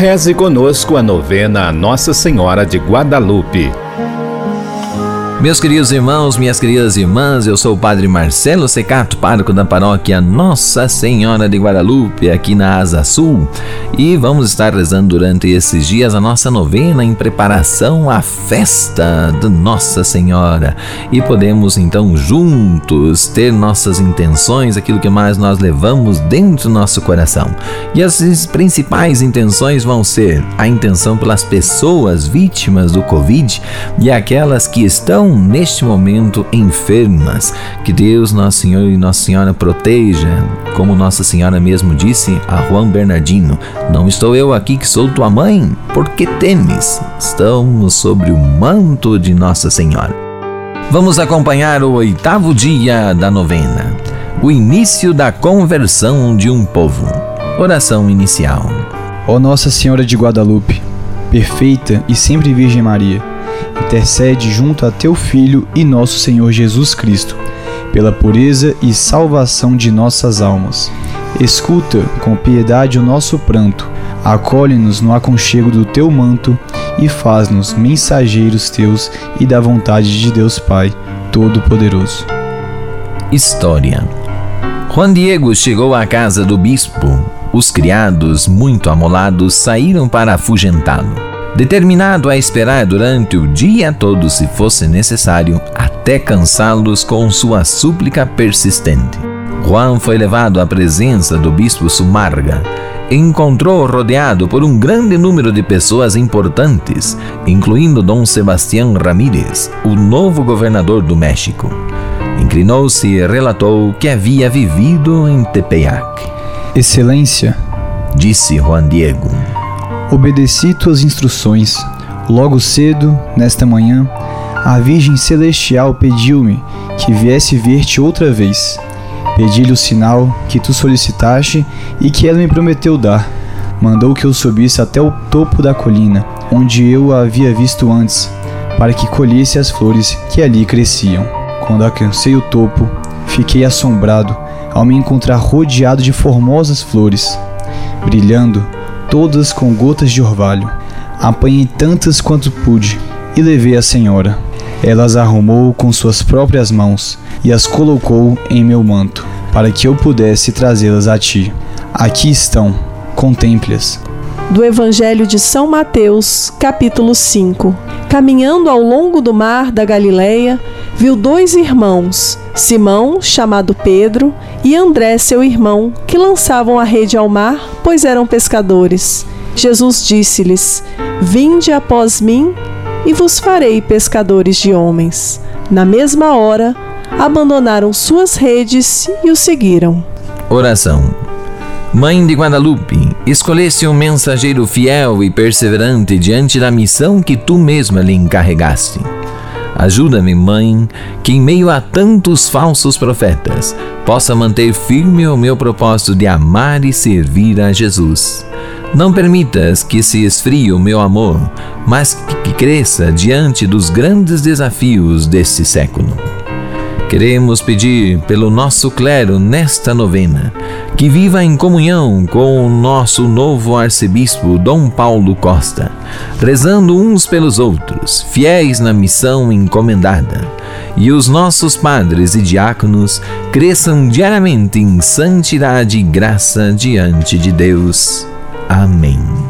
Reze conosco a novena Nossa Senhora de Guadalupe. Meus queridos irmãos, minhas queridas irmãs, eu sou o Padre Marcelo Secato, pároco da paróquia Nossa Senhora de Guadalupe, aqui na Asa Sul, e vamos estar rezando durante esses dias a nossa novena em preparação à festa de Nossa Senhora. E podemos então juntos ter nossas intenções, aquilo que mais nós levamos dentro do nosso coração. E as principais intenções vão ser a intenção pelas pessoas vítimas do Covid e aquelas que estão neste momento enfermas. Que Deus, Nosso Senhor e Nossa Senhora proteja, como Nossa Senhora mesmo disse a Juan Bernardino: Não estou eu aqui que sou tua mãe, porque temes? Estamos sobre o manto de Nossa Senhora. Vamos acompanhar o oitavo dia da novena, o início da conversão de um povo. Oração inicial. Ó Nossa Senhora de Guadalupe, perfeita e sempre Virgem Maria, intercede junto a teu Filho e nosso Senhor Jesus Cristo, pela pureza e salvação de nossas almas. Escuta com piedade o nosso pranto, acolhe-nos no aconchego do teu manto e faz-nos mensageiros teus e da vontade de Deus Pai Todo-Poderoso. História Juan Diego chegou à casa do bispo. Os criados, muito amolados, saíram para afugentá-lo determinado a esperar durante o dia todo se fosse necessário, até cansá-los com sua súplica persistente. Juan foi levado à presença do bispo Sumarga. Encontrou rodeado por um grande número de pessoas importantes, incluindo Dom Sebastián Ramírez, o novo governador do México. Inclinou-se e relatou que havia vivido em Tepeyac. Excelência, disse Juan Diego obedeci tuas instruções. Logo cedo, nesta manhã, a Virgem Celestial pediu-me que viesse ver-te outra vez. Pedi-lhe o sinal que tu solicitaste e que ela me prometeu dar. Mandou que eu subisse até o topo da colina, onde eu a havia visto antes, para que colhesse as flores que ali cresciam. Quando alcancei o topo, fiquei assombrado ao me encontrar rodeado de formosas flores, brilhando todas com gotas de orvalho. Apanhei tantas quanto pude e levei à senhora. Ela as arrumou com suas próprias mãos e as colocou em meu manto, para que eu pudesse trazê-las a ti. Aqui estão, contemple-as. Do Evangelho de São Mateus, capítulo 5. Caminhando ao longo do mar da Galileia, viu dois irmãos, Simão, chamado Pedro, e André, seu irmão, que lançavam a rede ao mar, pois eram pescadores. Jesus disse-lhes: Vinde após mim, e vos farei pescadores de homens. Na mesma hora, abandonaram suas redes e o seguiram. Oração. Mãe de Guadalupe, escolheste um mensageiro fiel e perseverante diante da missão que tu mesma lhe encarregaste. Ajuda-me, Mãe, que em meio a tantos falsos profetas possa manter firme o meu propósito de amar e servir a Jesus. Não permitas que se esfrie o meu amor, mas que cresça diante dos grandes desafios deste século. Queremos pedir pelo nosso clero nesta novena que viva em comunhão com o nosso novo arcebispo Dom Paulo Costa, rezando uns pelos outros, fiéis na missão encomendada, e os nossos padres e diáconos cresçam diariamente em santidade e graça diante de Deus. Amém.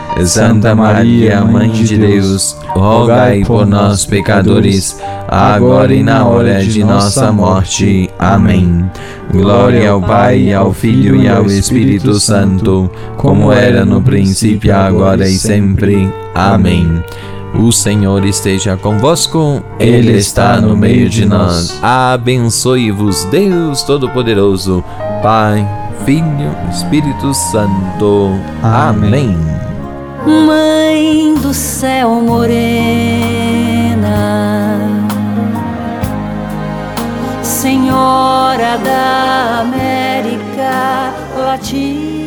Santa Maria, Mãe de Deus, rogai por nós, pecadores, agora e na hora de nossa morte. Amém. Glória ao Pai, ao Filho e ao Espírito Santo, como era no princípio, agora e sempre. Amém. O Senhor esteja convosco, Ele está no meio de nós. Abençoe-vos, Deus Todo-Poderoso, Pai, Filho, Espírito Santo. Amém. Mãe do céu morena, Senhora da América Latina.